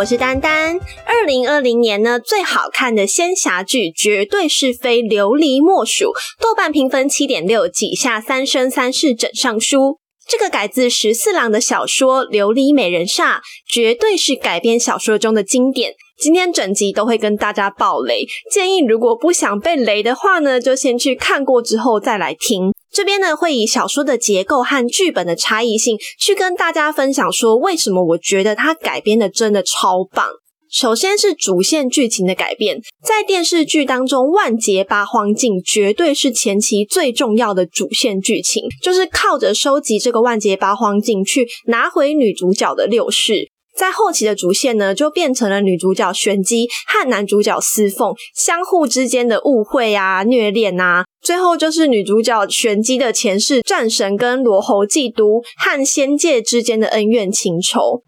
我是丹丹。二零二零年呢，最好看的仙侠剧绝对是非琉璃莫属，豆瓣评分七点六，几下三生三世枕上书。这个改自十四郎的小说《琉璃美人煞》，绝对是改编小说中的经典。今天整集都会跟大家爆雷，建议如果不想被雷的话呢，就先去看过之后再来听。这边呢会以小说的结构和剧本的差异性，去跟大家分享说为什么我觉得它改编的真的超棒。首先是主线剧情的改变，在电视剧当中，万劫八荒镜绝对是前期最重要的主线剧情，就是靠着收集这个万劫八荒镜去拿回女主角的六世。在后期的主线呢，就变成了女主角玄机和男主角司凤相互之间的误会啊、虐恋啊，最后就是女主角玄机的前世战神跟罗侯嫉妒和仙界之间的恩怨情仇。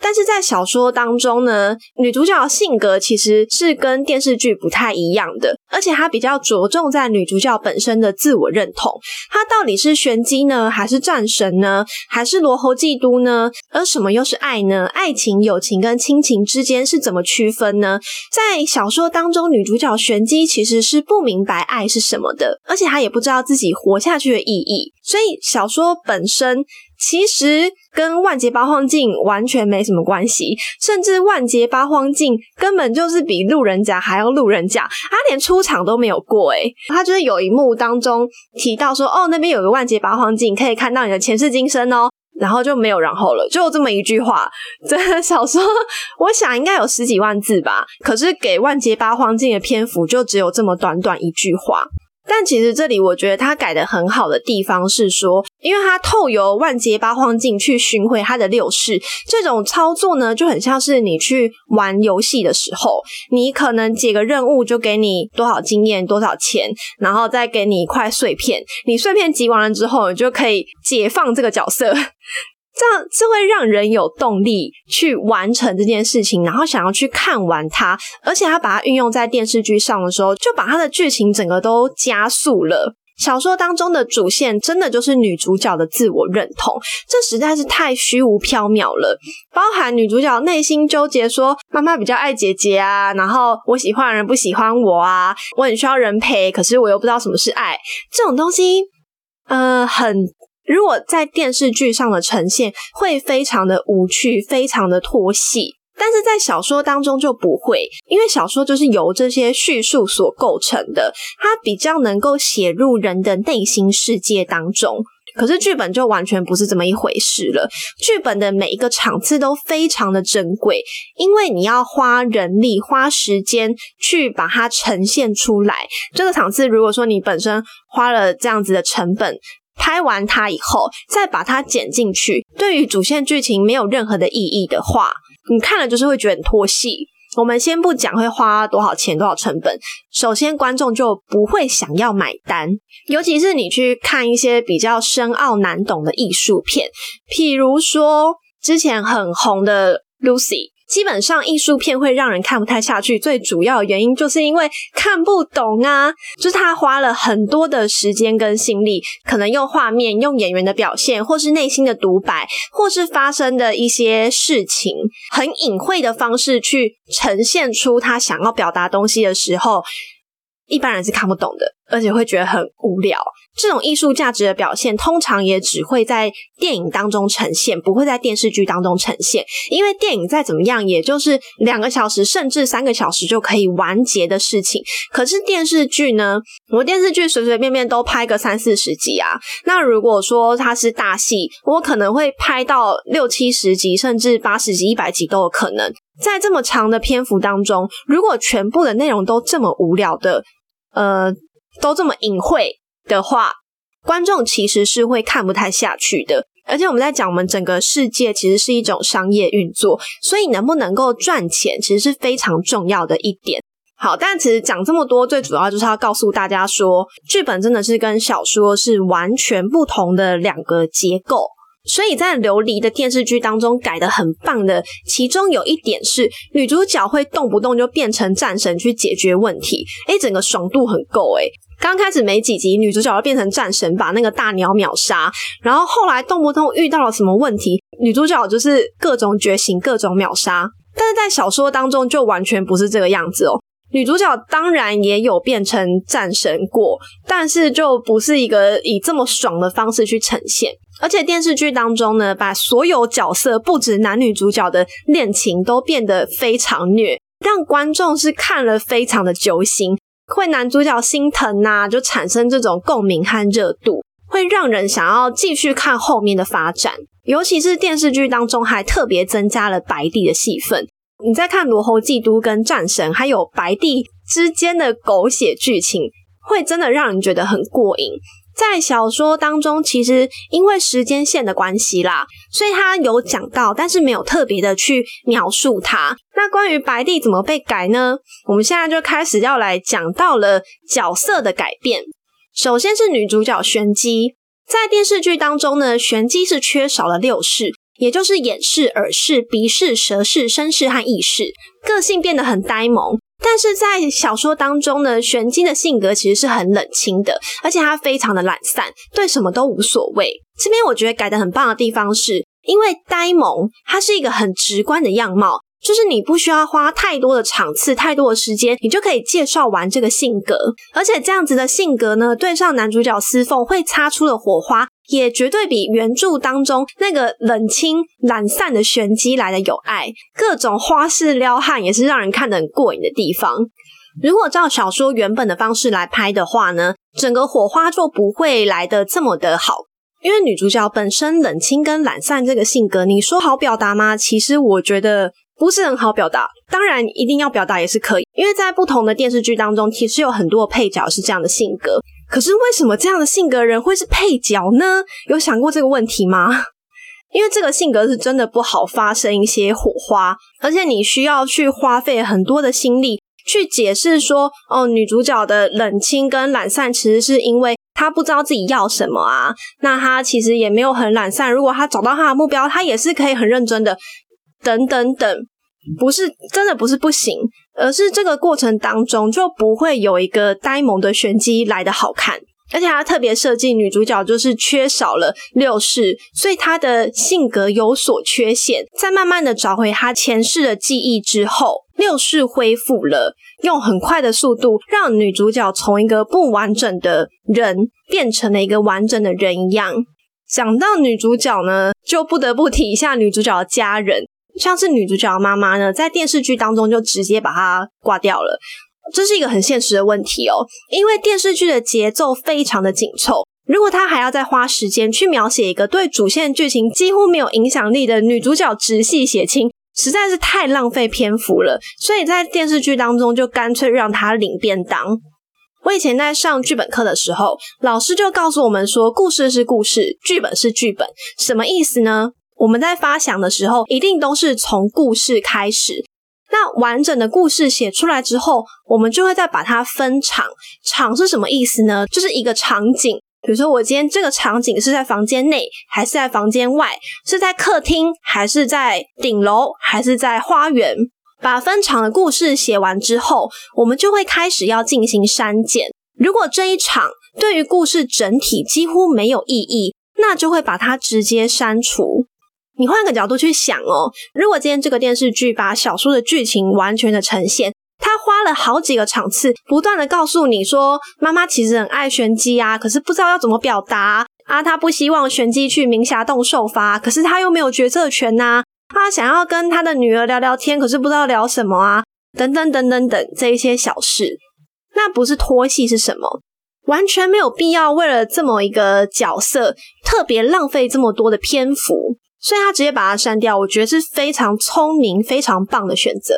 但是在小说当中呢，女主角的性格其实是跟电视剧不太一样的，而且她比较着重在女主角本身的自我认同，她到底是玄机呢，还是战神呢，还是罗侯嫉妒呢？而什么又是爱呢？爱情、友情跟亲情之间是怎么区分呢？在小说当中，女主角玄机其实是不明白爱是什么的，而且她也不知道自己活下去的意义，所以小说本身。其实跟万劫八荒镜完全没什么关系，甚至万劫八荒镜根本就是比路人甲还要路人甲，他连出场都没有过诶他就是有一幕当中提到说，哦，那边有个万劫八荒镜，可以看到你的前世今生哦，然后就没有然后了，就这么一句话。这小说我想应该有十几万字吧，可是给万劫八荒镜的篇幅就只有这么短短一句话。但其实这里我觉得他改的很好的地方是说，因为他透由万劫八荒镜去寻回他的六世，这种操作呢就很像是你去玩游戏的时候，你可能解个任务就给你多少经验、多少钱，然后再给你一块碎片，你碎片集完了之后，你就可以解放这个角色。这样是会让人有动力去完成这件事情，然后想要去看完它，而且他把它运用在电视剧上的时候，就把它的剧情整个都加速了。小说当中的主线真的就是女主角的自我认同，这实在是太虚无缥缈了。包含女主角内心纠结，说妈妈比较爱姐姐啊，然后我喜欢的人不喜欢我啊，我很需要人陪，可是我又不知道什么是爱，这种东西，呃，很。如果在电视剧上的呈现会非常的无趣，非常的拖戏，但是在小说当中就不会，因为小说就是由这些叙述所构成的，它比较能够写入人的内心世界当中。可是剧本就完全不是这么一回事了，剧本的每一个场次都非常的珍贵，因为你要花人力、花时间去把它呈现出来。这个场次如果说你本身花了这样子的成本。拍完它以后，再把它剪进去，对于主线剧情没有任何的意义的话，你看了就是会觉得很拖戏。我们先不讲会花多少钱、多少成本，首先观众就不会想要买单。尤其是你去看一些比较深奥难懂的艺术片，譬如说之前很红的 Lucy。基本上艺术片会让人看不太下去，最主要原因就是因为看不懂啊，就是他花了很多的时间跟心力，可能用画面、用演员的表现，或是内心的独白，或是发生的一些事情，很隐晦的方式去呈现出他想要表达东西的时候，一般人是看不懂的，而且会觉得很无聊。这种艺术价值的表现，通常也只会在电影当中呈现，不会在电视剧当中呈现。因为电影再怎么样，也就是两个小时甚至三个小时就可以完结的事情。可是电视剧呢，我电视剧随随便便都拍个三四十集啊。那如果说它是大戏，我可能会拍到六七十集，甚至八十集、一百集都有可能。在这么长的篇幅当中，如果全部的内容都这么无聊的，呃，都这么隐晦。的话，观众其实是会看不太下去的。而且我们在讲，我们整个世界其实是一种商业运作，所以能不能够赚钱，其实是非常重要的一点。好，但其实讲这么多，最主要就是要告诉大家说，剧本真的是跟小说是完全不同的两个结构。所以在琉璃的电视剧当中改的很棒的，其中有一点是女主角会动不动就变成战神去解决问题，诶，整个爽度很够诶。刚开始没几集，女主角要变成战神，把那个大鸟秒杀，然后后来动不动遇到了什么问题，女主角就是各种觉醒，各种秒杀。但是在小说当中就完全不是这个样子哦。女主角当然也有变成战神过，但是就不是一个以这么爽的方式去呈现。而且电视剧当中呢，把所有角色不止男女主角的恋情都变得非常虐，让观众是看了非常的揪心，会男主角心疼呐，就产生这种共鸣和热度。会让人想要继续看后面的发展，尤其是电视剧当中还特别增加了白帝的戏份。你在看罗侯祭都跟战神还有白帝之间的狗血剧情，会真的让人觉得很过瘾。在小说当中，其实因为时间线的关系啦，所以他有讲到，但是没有特别的去描述它。那关于白帝怎么被改呢？我们现在就开始要来讲到了角色的改变。首先是女主角玄机，在电视剧当中呢，玄机是缺少了六世，也就是眼视、耳视、鼻视、舌视、身视和意视，个性变得很呆萌。但是在小说当中呢，玄机的性格其实是很冷清的，而且他非常的懒散，对什么都无所谓。这边我觉得改的很棒的地方是，因为呆萌，它是一个很直观的样貌。就是你不需要花太多的场次、太多的时间，你就可以介绍完这个性格。而且这样子的性格呢，对上男主角司凤会擦出的火花，也绝对比原著当中那个冷清懒散的玄机来的有爱。各种花式撩汉也是让人看得很过瘾的地方。如果照小说原本的方式来拍的话呢，整个火花就不会来的这么的好。因为女主角本身冷清跟懒散这个性格，你说好表达吗？其实我觉得。不是很好表达，当然一定要表达也是可以，因为在不同的电视剧当中，其实有很多配角是这样的性格。可是为什么这样的性格人会是配角呢？有想过这个问题吗？因为这个性格是真的不好发生一些火花，而且你需要去花费很多的心力去解释说，哦，女主角的冷清跟懒散，其实是因为她不知道自己要什么啊。那她其实也没有很懒散，如果她找到她的目标，她也是可以很认真的。等等等，不是真的不是不行，而是这个过程当中就不会有一个呆萌的玄机来的好看。而且他特别设计女主角就是缺少了六世，所以她的性格有所缺陷。在慢慢的找回她前世的记忆之后，六世恢复了，用很快的速度让女主角从一个不完整的人变成了一个完整的人一样。讲到女主角呢，就不得不提一下女主角的家人。像是女主角的妈妈呢，在电视剧当中就直接把她挂掉了，这是一个很现实的问题哦。因为电视剧的节奏非常的紧凑，如果她还要再花时间去描写一个对主线剧情几乎没有影响力的女主角直系血亲，实在是太浪费篇幅了。所以在电视剧当中就干脆让她领便当。我以前在上剧本课的时候，老师就告诉我们说，故事是故事，剧本是剧本，什么意思呢？我们在发想的时候，一定都是从故事开始。那完整的故事写出来之后，我们就会再把它分场。场是什么意思呢？就是一个场景。比如说，我今天这个场景是在房间内，还是在房间外？是在客厅，还是在顶楼，还是在花园？把分场的故事写完之后，我们就会开始要进行删减。如果这一场对于故事整体几乎没有意义，那就会把它直接删除。你换个角度去想哦，如果今天这个电视剧把小说的剧情完全的呈现，他花了好几个场次，不断的告诉你说，妈妈其实很爱玄机啊，可是不知道要怎么表达啊，他不希望玄机去明霞洞受罚，可是他又没有决策权呐，他想要跟他的女儿聊聊天，可是不知道聊什么啊，等等等等等这一些小事，那不是拖戏是什么？完全没有必要为了这么一个角色，特别浪费这么多的篇幅。所以他直接把它删掉，我觉得是非常聪明、非常棒的选择。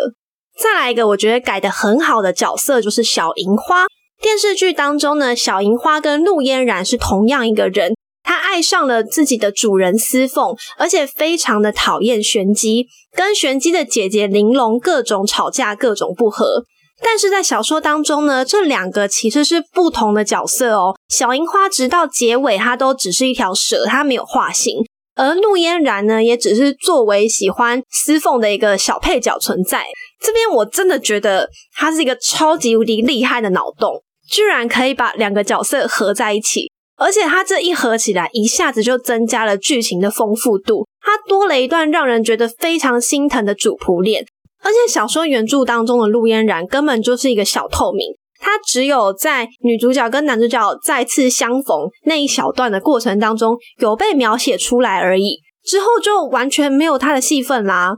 再来一个，我觉得改的很好的角色就是小银花。电视剧当中呢，小银花跟陆嫣然是同样一个人，她爱上了自己的主人司凤，而且非常的讨厌玄机，跟玄机的姐姐玲珑各种吵架、各种不和。但是在小说当中呢，这两个其实是不同的角色哦。小银花直到结尾，它都只是一条蛇，它没有化形。而陆嫣然呢，也只是作为喜欢司凤的一个小配角存在。这边我真的觉得他是一个超级无敌厉害的脑洞，居然可以把两个角色合在一起，而且他这一合起来，一下子就增加了剧情的丰富度。他多了一段让人觉得非常心疼的主仆恋，而且小说原著当中的陆嫣然根本就是一个小透明，他只有在女主角跟男主角再次相逢那一小段的过程当中有被描写出来而已，之后就完全没有他的戏份啦。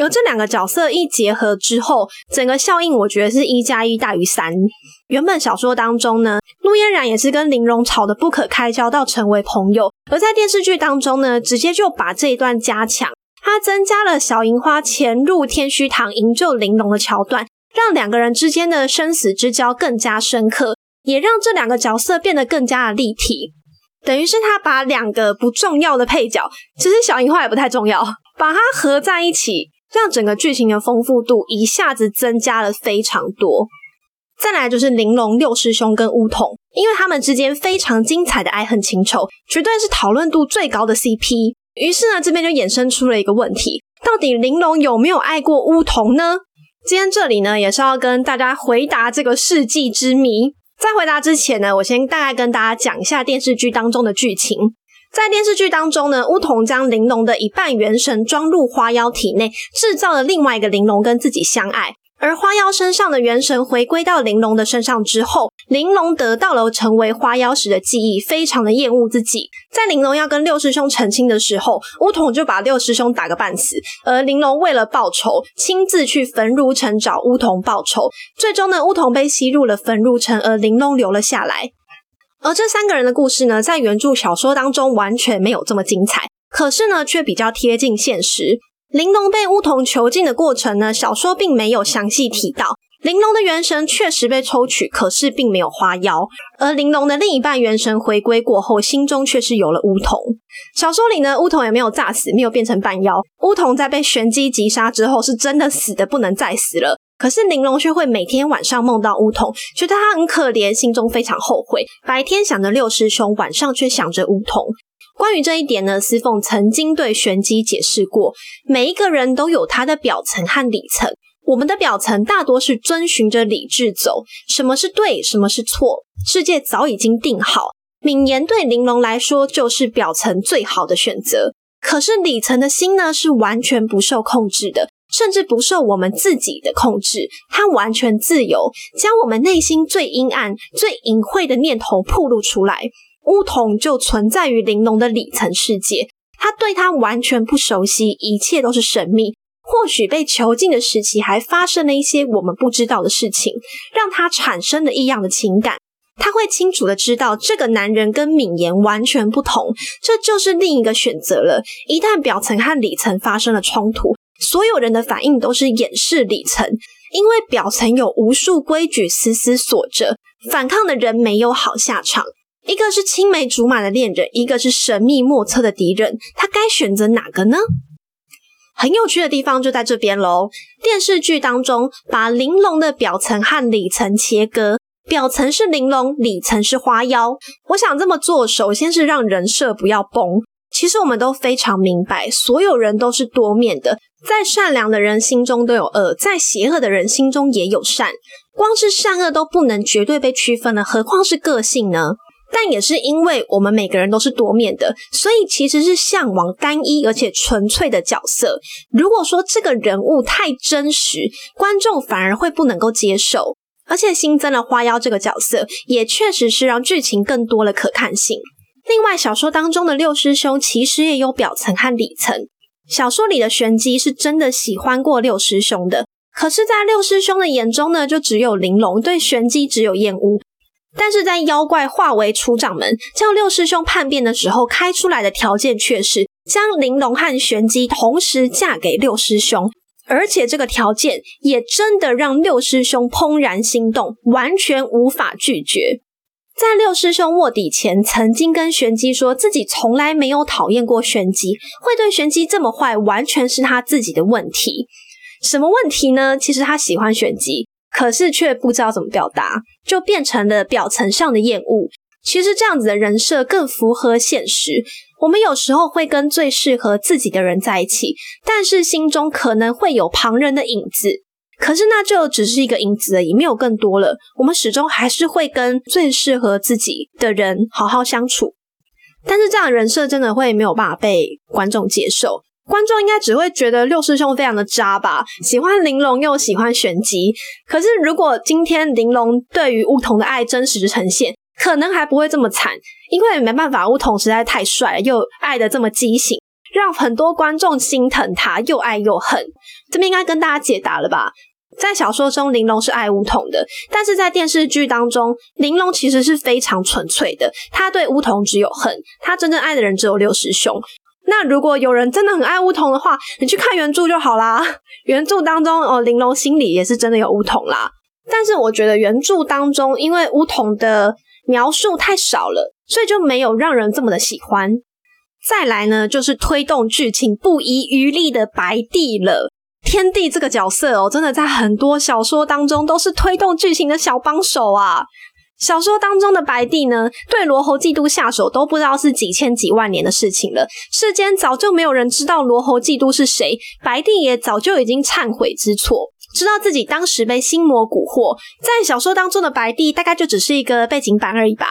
而这两个角色一结合之后，整个效应我觉得是一加一大于三。原本小说当中呢，陆嫣然也是跟玲珑吵得不可开交，到成为朋友；而在电视剧当中呢，直接就把这一段加强，它增加了小银花潜入天虚堂营救玲珑的桥段，让两个人之间的生死之交更加深刻，也让这两个角色变得更加的立体。等于是他把两个不重要的配角，其实小银花也不太重要，把它合在一起。让整个剧情的丰富度一下子增加了非常多。再来就是玲珑六师兄跟乌桐，因为他们之间非常精彩的爱恨情仇，绝对是讨论度最高的 CP。于是呢，这边就衍生出了一个问题：到底玲珑有没有爱过乌桐呢？今天这里呢，也是要跟大家回答这个世纪之谜。在回答之前呢，我先大概跟大家讲一下电视剧当中的剧情。在电视剧当中呢，乌桐将玲珑的一半元神装入花妖体内，制造了另外一个玲珑跟自己相爱。而花妖身上的元神回归到玲珑的身上之后，玲珑得到了成为花妖时的记忆，非常的厌恶自己。在玲珑要跟六师兄成亲的时候，乌桐就把六师兄打个半死。而玲珑为了报仇，亲自去焚如城找乌桐报仇。最终呢，乌桐被吸入了焚如城，而玲珑留了下来。而这三个人的故事呢，在原著小说当中完全没有这么精彩，可是呢，却比较贴近现实。玲珑被乌桐囚禁的过程呢，小说并没有详细提到。玲珑的元神确实被抽取，可是并没有花妖。而玲珑的另一半元神回归过后，心中却是有了乌桐。小说里呢，乌桐也没有炸死，没有变成半妖。乌桐在被玄机击杀之后，是真的死的不能再死了。可是玲珑却会每天晚上梦到乌桐，觉得他很可怜，心中非常后悔。白天想着六师兄，晚上却想着乌桐。关于这一点呢，司凤曾经对玄机解释过：每一个人都有他的表层和里层，我们的表层大多是遵循着理智走，什么是对，什么是错，世界早已经定好。敏言对玲珑来说就是表层最好的选择，可是里层的心呢，是完全不受控制的。甚至不受我们自己的控制，它完全自由，将我们内心最阴暗、最隐晦的念头暴露出来。乌桐就存在于玲珑的里层世界，他对他完全不熟悉，一切都是神秘。或许被囚禁的时期还发生了一些我们不知道的事情，让他产生了异样的情感。他会清楚的知道，这个男人跟敏言完全不同，这就是另一个选择了。一旦表层和里层发生了冲突。所有人的反应都是掩饰里层，因为表层有无数规矩丝丝锁着，反抗的人没有好下场。一个是青梅竹马的恋人，一个是神秘莫测的敌人，他该选择哪个呢？很有趣的地方就在这边喽。电视剧当中把玲珑的表层和里层切割，表层是玲珑，里层是花妖。我想这么做，首先是让人设不要崩。其实我们都非常明白，所有人都是多面的。在善良的人心中都有恶，在邪恶的人心中也有善。光是善恶都不能绝对被区分了，何况是个性呢？但也是因为我们每个人都是多面的，所以其实是向往单一而且纯粹的角色。如果说这个人物太真实，观众反而会不能够接受。而且新增了花妖这个角色，也确实是让剧情更多了可看性。另外，小说当中的六师兄其实也有表层和里层。小说里的玄机是真的喜欢过六师兄的，可是，在六师兄的眼中呢，就只有玲珑对玄机只有厌恶。但是在妖怪化为出掌门叫六师兄叛变的时候，开出来的条件却是将玲珑和玄机同时嫁给六师兄，而且这个条件也真的让六师兄怦然心动，完全无法拒绝。在六师兄卧底前，曾经跟玄机说自己从来没有讨厌过玄机，会对玄机这么坏，完全是他自己的问题。什么问题呢？其实他喜欢玄机，可是却不知道怎么表达，就变成了表层上的厌恶。其实这样子的人设更符合现实。我们有时候会跟最适合自己的人在一起，但是心中可能会有旁人的影子。可是那就只是一个影子而已，没有更多了。我们始终还是会跟最适合自己的人好好相处。但是这样的人设真的会没有办法被观众接受。观众应该只会觉得六师兄非常的渣吧，喜欢玲珑又喜欢玄机。可是如果今天玲珑对于梧桐的爱真实呈现，可能还不会这么惨，因为没办法，梧桐实在太帅了，又爱的这么畸形，让很多观众心疼他，又爱又恨。这边应该跟大家解答了吧？在小说中，玲珑是爱梧桐的，但是在电视剧当中，玲珑其实是非常纯粹的，他对梧桐只有恨，他真正爱的人只有六师兄。那如果有人真的很爱梧桐的话，你去看原著就好啦。原著当中，哦，玲珑心里也是真的有梧桐啦。但是我觉得原著当中，因为梧桐的描述太少了，所以就没有让人这么的喜欢。再来呢，就是推动剧情不遗余力的白帝了。天帝这个角色哦，真的在很多小说当中都是推动剧情的小帮手啊。小说当中的白帝呢，对罗侯嫉妒下手都不知道是几千几万年的事情了。世间早就没有人知道罗侯嫉妒是谁，白帝也早就已经忏悔之错，知道自己当时被心魔蛊惑。在小说当中的白帝大概就只是一个背景板而已吧。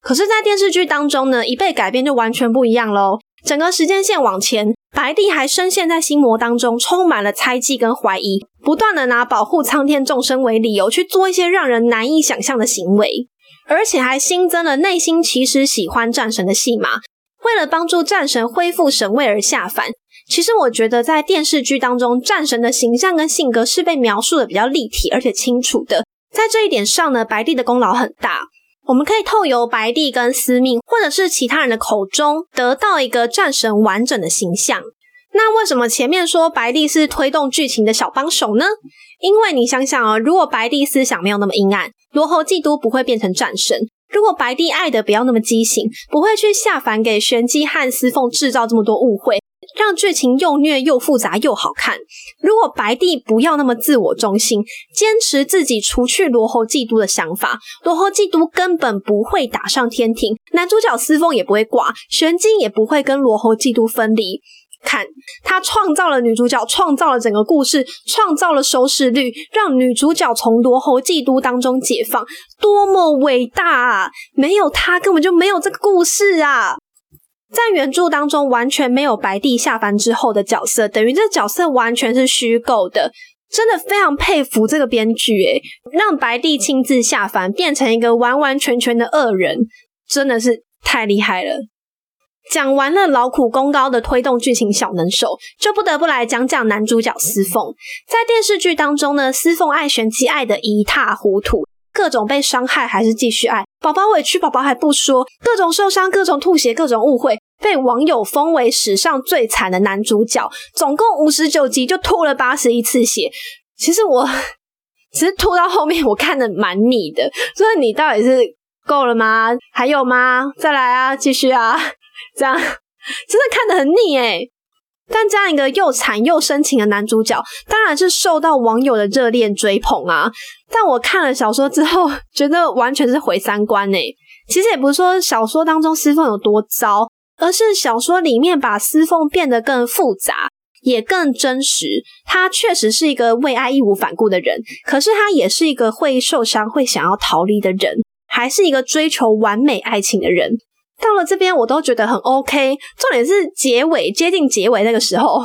可是，在电视剧当中呢，一被改编就完全不一样喽。整个时间线往前，白帝还深陷在心魔当中，充满了猜忌跟怀疑，不断的拿保护苍天众生为理由去做一些让人难以想象的行为，而且还新增了内心其实喜欢战神的戏码，为了帮助战神恢复神位而下凡。其实我觉得在电视剧当中，战神的形象跟性格是被描述的比较立体而且清楚的，在这一点上呢，白帝的功劳很大。我们可以透由白帝跟司命，或者是其他人的口中，得到一个战神完整的形象。那为什么前面说白帝是推动剧情的小帮手呢？因为你想想啊，如果白帝思想没有那么阴暗，罗侯嫉妒不会变成战神；如果白帝爱的不要那么畸形，不会去下凡给玄机和司凤制造这么多误会。让剧情又虐又复杂又好看。如果白帝不要那么自我中心，坚持自己除去罗侯嫉妒的想法，罗侯嫉妒根本不会打上天庭，男主角司凤也不会挂，玄机也不会跟罗侯嫉妒分离。看他创造了女主角，创造了整个故事，创造了收视率，让女主角从罗侯嫉妒当中解放，多么伟大啊！没有他，根本就没有这个故事啊！在原著当中完全没有白帝下凡之后的角色，等于这角色完全是虚构的。真的非常佩服这个编剧，诶让白帝亲自下凡变成一个完完全全的恶人，真的是太厉害了。讲完了劳苦功高的推动剧情小能手，就不得不来讲讲男主角司凤。在电视剧当中呢，司凤爱玄机爱的一塌糊涂。各种被伤害还是继续爱，宝宝委屈宝宝还不说，各种受伤，各种吐血，各种误会，被网友封为史上最惨的男主角。总共五十九集就吐了八十一次血。其实我 其实吐到后面我看的蛮腻的，所以你到底是够了吗？还有吗？再来啊，继续啊，这样真的看得很腻诶但这样一个又惨又深情的男主角，当然是受到网友的热烈追捧啊。但我看了小说之后，觉得完全是毁三观呢。其实也不是说小说当中司凤有多糟，而是小说里面把司凤变得更复杂，也更真实。他确实是一个为爱义无反顾的人，可是他也是一个会受伤、会想要逃离的人，还是一个追求完美爱情的人。到了这边，我都觉得很 OK。重点是结尾接近结尾那个时候，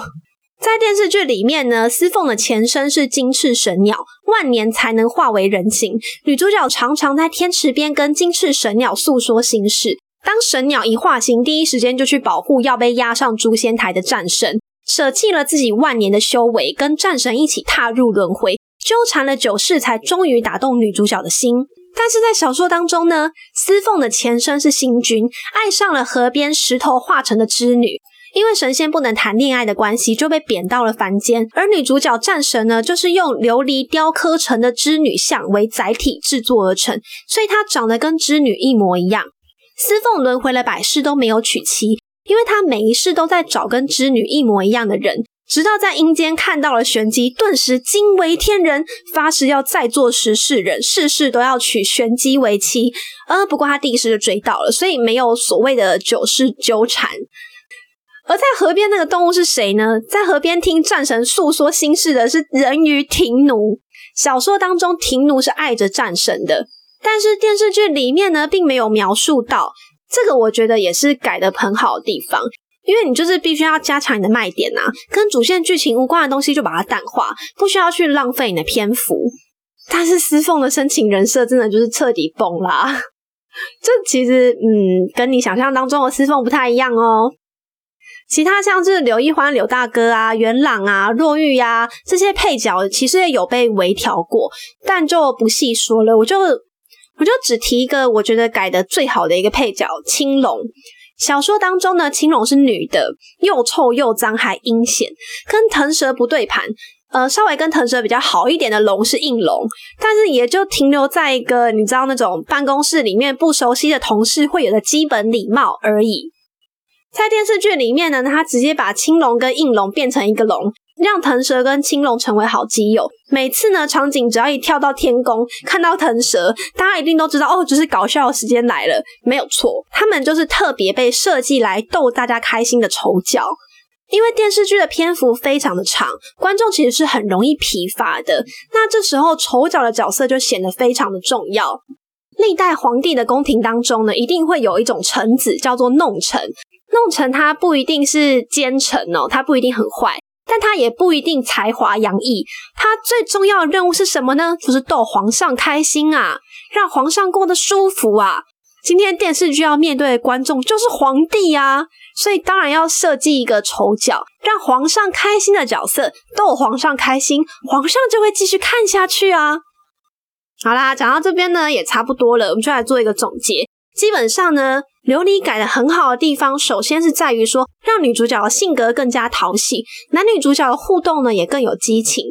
在电视剧里面呢，司凤的前身是金翅神鸟，万年才能化为人形。女主角常常在天池边跟金翅神鸟诉说心事。当神鸟一化形，第一时间就去保护要被压上诛仙台的战神，舍弃了自己万年的修为，跟战神一起踏入轮回，纠缠了九世，才终于打动女主角的心。但是在小说当中呢，司凤的前身是星君，爱上了河边石头化成的织女，因为神仙不能谈恋爱的关系，就被贬到了凡间。而女主角战神呢，就是用琉璃雕刻成的织女像为载体制作而成，所以她长得跟织女一模一样。司凤轮回了百世都没有娶妻，因为她每一世都在找跟织女一模一样的人。直到在阴间看到了玄机，顿时惊为天人，发誓要再做十世人，世世都要娶玄机为妻。呃，不过他第一世就追到了，所以没有所谓的九世纠缠。而在河边那个动物是谁呢？在河边听战神诉说心事的是人鱼庭奴。小说当中庭奴是爱着战神的，但是电视剧里面呢，并没有描述到这个。我觉得也是改的很好的地方。因为你就是必须要加强你的卖点啊，跟主线剧情无关的东西就把它淡化，不需要去浪费你的篇幅。但是司凤的深情人设真的就是彻底崩啦，这其实嗯，跟你想象当中的司凤不太一样哦。其他像是刘一欢、刘大哥啊、元朗啊、若玉呀这些配角，其实也有被微调过，但就不细说了。我就我就只提一个我觉得改的最好的一个配角青龙。小说当中呢，青龙是女的，又臭又脏还阴险，跟腾蛇不对盘。呃，稍微跟腾蛇比较好一点的龙是应龙，但是也就停留在一个你知道那种办公室里面不熟悉的同事会有的基本礼貌而已。在电视剧里面呢，他直接把青龙跟应龙变成一个龙，让腾蛇跟青龙成为好基友。每次呢，场景只要一跳到天宫，看到腾蛇，大家一定都知道哦，就是搞笑的时间来了，没有错。他们就是特别被设计来逗大家开心的丑角。因为电视剧的篇幅非常的长，观众其实是很容易疲乏的。那这时候丑角的角色就显得非常的重要。历代皇帝的宫廷当中呢，一定会有一种臣子叫做弄臣。弄臣他不一定是奸臣哦，他不一定很坏，但他也不一定才华洋溢。他最重要的任务是什么呢？就是逗皇上开心啊，让皇上过得舒服啊。今天电视剧要面对的观众就是皇帝啊，所以当然要设计一个丑角，让皇上开心的角色，逗皇上开心，皇上就会继续看下去啊。好啦，讲到这边呢，也差不多了，我们就来做一个总结。基本上呢，琉璃改的很好的地方，首先是在于说，让女主角的性格更加讨喜，男女主角的互动呢也更有激情。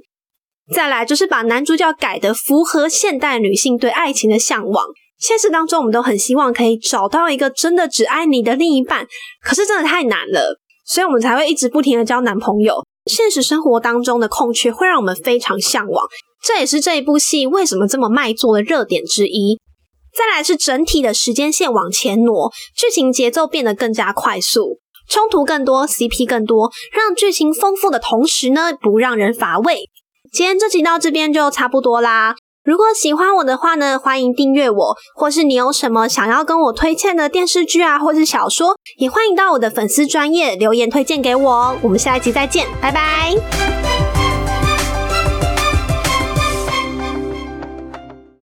再来就是把男主角改的符合现代女性对爱情的向往。现实当中，我们都很希望可以找到一个真的只爱你的另一半，可是真的太难了，所以我们才会一直不停的交男朋友。现实生活当中的空缺会让我们非常向往，这也是这一部戏为什么这么卖座的热点之一。再来是整体的时间线往前挪，剧情节奏变得更加快速，冲突更多，CP 更多，让剧情丰富的同时呢，不让人乏味。今天这集到这边就差不多啦。如果喜欢我的话呢，欢迎订阅我，或是你有什么想要跟我推荐的电视剧啊，或是小说，也欢迎到我的粉丝专业留言推荐给我哦。我们下一集再见，拜拜。